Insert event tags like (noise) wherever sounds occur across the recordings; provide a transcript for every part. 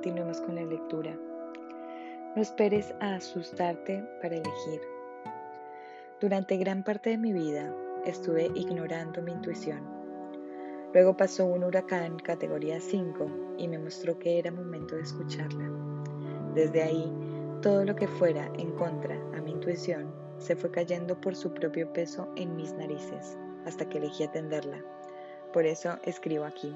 continuemos con la lectura. No esperes a asustarte para elegir. Durante gran parte de mi vida estuve ignorando mi intuición. Luego pasó un huracán categoría 5 y me mostró que era momento de escucharla. Desde ahí, todo lo que fuera en contra a mi intuición se fue cayendo por su propio peso en mis narices hasta que elegí atenderla. Por eso escribo aquí.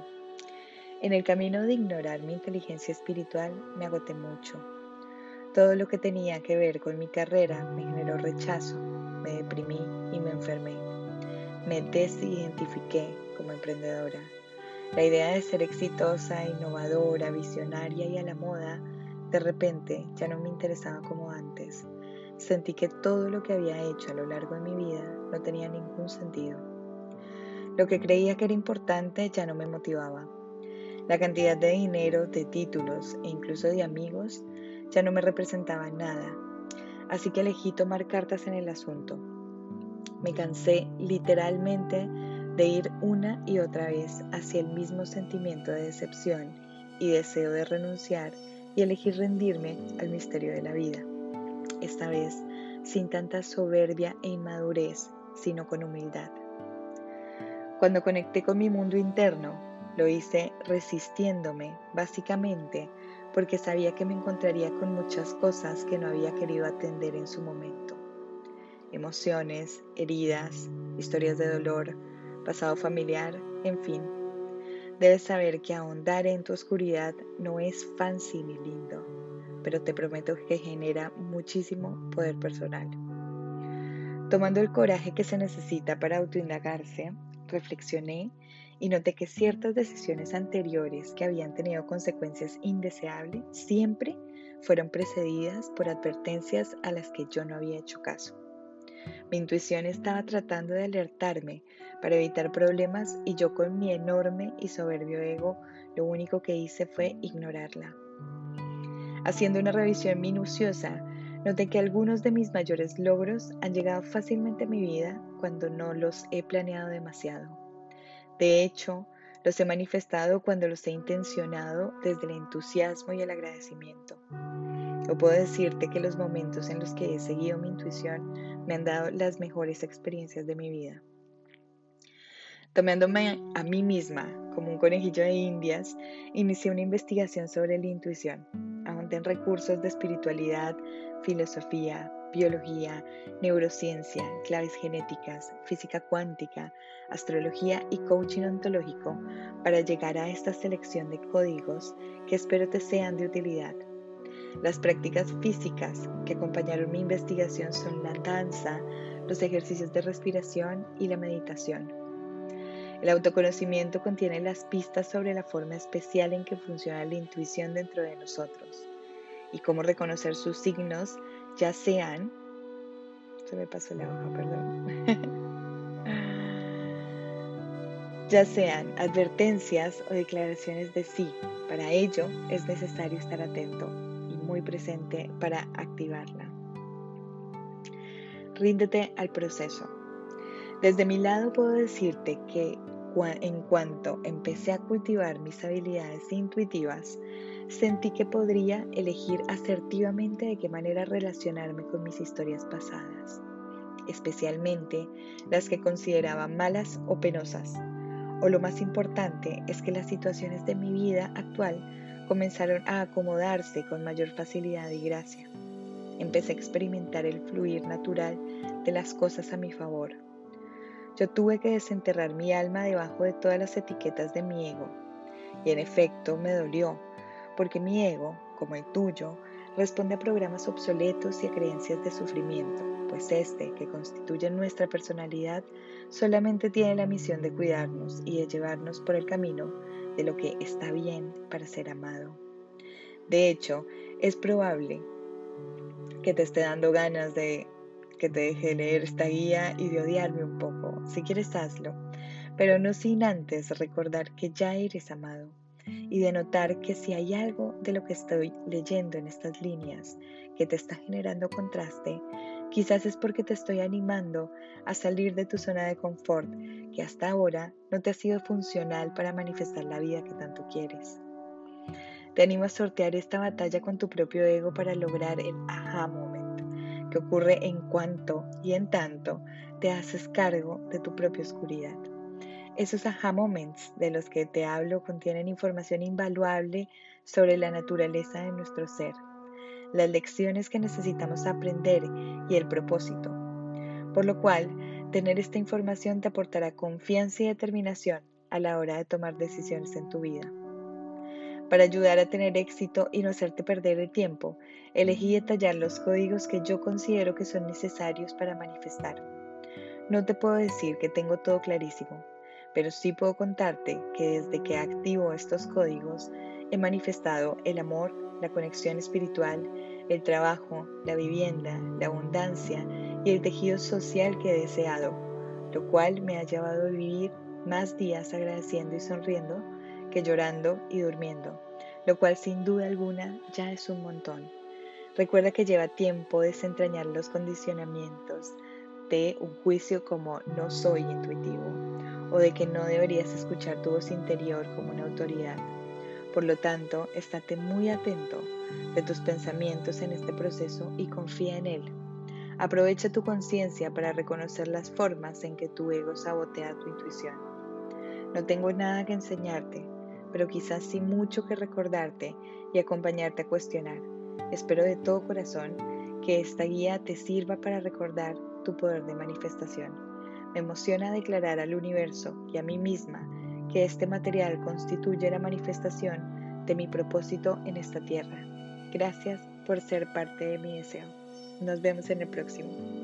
En el camino de ignorar mi inteligencia espiritual me agoté mucho. Todo lo que tenía que ver con mi carrera me generó rechazo, me deprimí y me enfermé. Me desidentifiqué como emprendedora. La idea de ser exitosa, innovadora, visionaria y a la moda, de repente ya no me interesaba como antes. Sentí que todo lo que había hecho a lo largo de mi vida no tenía ningún sentido. Lo que creía que era importante ya no me motivaba. La cantidad de dinero, de títulos e incluso de amigos ya no me representaba nada. Así que elegí tomar cartas en el asunto. Me cansé literalmente de ir una y otra vez hacia el mismo sentimiento de decepción y deseo de renunciar y elegí rendirme al misterio de la vida. Esta vez sin tanta soberbia e inmadurez, sino con humildad. Cuando conecté con mi mundo interno, lo hice resistiéndome, básicamente porque sabía que me encontraría con muchas cosas que no había querido atender en su momento. Emociones, heridas, historias de dolor, pasado familiar, en fin. Debes saber que ahondar en tu oscuridad no es fancy ni lindo, pero te prometo que genera muchísimo poder personal. Tomando el coraje que se necesita para autoindagarse, reflexioné y noté que ciertas decisiones anteriores que habían tenido consecuencias indeseables siempre fueron precedidas por advertencias a las que yo no había hecho caso. Mi intuición estaba tratando de alertarme para evitar problemas y yo con mi enorme y soberbio ego lo único que hice fue ignorarla. Haciendo una revisión minuciosa, noté que algunos de mis mayores logros han llegado fácilmente a mi vida cuando no los he planeado demasiado. De hecho, los he manifestado cuando los he intencionado desde el entusiasmo y el agradecimiento. O puedo decirte que los momentos en los que he seguido mi intuición me han dado las mejores experiencias de mi vida. Tomándome a mí misma como un conejillo de indias, inicié una investigación sobre la intuición. Ahondé en recursos de espiritualidad, filosofía, biología, neurociencia, claves genéticas, física cuántica, astrología y coaching ontológico para llegar a esta selección de códigos que espero te sean de utilidad. Las prácticas físicas que acompañaron mi investigación son la danza, los ejercicios de respiración y la meditación. El autoconocimiento contiene las pistas sobre la forma especial en que funciona la intuición dentro de nosotros y cómo reconocer sus signos ya sean, se me pasó la hoja, perdón, (laughs) ya sean advertencias o declaraciones de sí. Para ello es necesario estar atento y muy presente para activarla. Ríndete al proceso. Desde mi lado puedo decirte que en cuanto empecé a cultivar mis habilidades intuitivas, sentí que podría elegir asertivamente de qué manera relacionarme con mis historias pasadas, especialmente las que consideraba malas o penosas. O lo más importante es que las situaciones de mi vida actual comenzaron a acomodarse con mayor facilidad y gracia. Empecé a experimentar el fluir natural de las cosas a mi favor. Yo tuve que desenterrar mi alma debajo de todas las etiquetas de mi ego. Y en efecto me dolió, porque mi ego, como el tuyo, responde a programas obsoletos y a creencias de sufrimiento, pues este, que constituye nuestra personalidad, solamente tiene la misión de cuidarnos y de llevarnos por el camino de lo que está bien para ser amado. De hecho, es probable que te esté dando ganas de que te deje leer esta guía y de odiarme un poco. Si quieres, hazlo, pero no sin antes recordar que ya eres amado y de notar que si hay algo de lo que estoy leyendo en estas líneas que te está generando contraste, quizás es porque te estoy animando a salir de tu zona de confort que hasta ahora no te ha sido funcional para manifestar la vida que tanto quieres. Te animo a sortear esta batalla con tu propio ego para lograr el aha que ocurre en cuanto y en tanto te haces cargo de tu propia oscuridad. Esos aha moments de los que te hablo contienen información invaluable sobre la naturaleza de nuestro ser, las lecciones que necesitamos aprender y el propósito. Por lo cual, tener esta información te aportará confianza y determinación a la hora de tomar decisiones en tu vida. Para ayudar a tener éxito y no hacerte perder el tiempo, elegí detallar los códigos que yo considero que son necesarios para manifestar. No te puedo decir que tengo todo clarísimo, pero sí puedo contarte que desde que activo estos códigos he manifestado el amor, la conexión espiritual, el trabajo, la vivienda, la abundancia y el tejido social que he deseado, lo cual me ha llevado a vivir más días agradeciendo y sonriendo que llorando y durmiendo, lo cual sin duda alguna ya es un montón. Recuerda que lleva tiempo desentrañar los condicionamientos de un juicio como no soy intuitivo o de que no deberías escuchar tu voz interior como una autoridad. Por lo tanto, estate muy atento de tus pensamientos en este proceso y confía en él. Aprovecha tu conciencia para reconocer las formas en que tu ego sabotea tu intuición. No tengo nada que enseñarte, pero quizás sí mucho que recordarte y acompañarte a cuestionar. Espero de todo corazón que esta guía te sirva para recordar tu poder de manifestación. Me emociona declarar al universo y a mí misma que este material constituye la manifestación de mi propósito en esta tierra. Gracias por ser parte de mi deseo. Nos vemos en el próximo.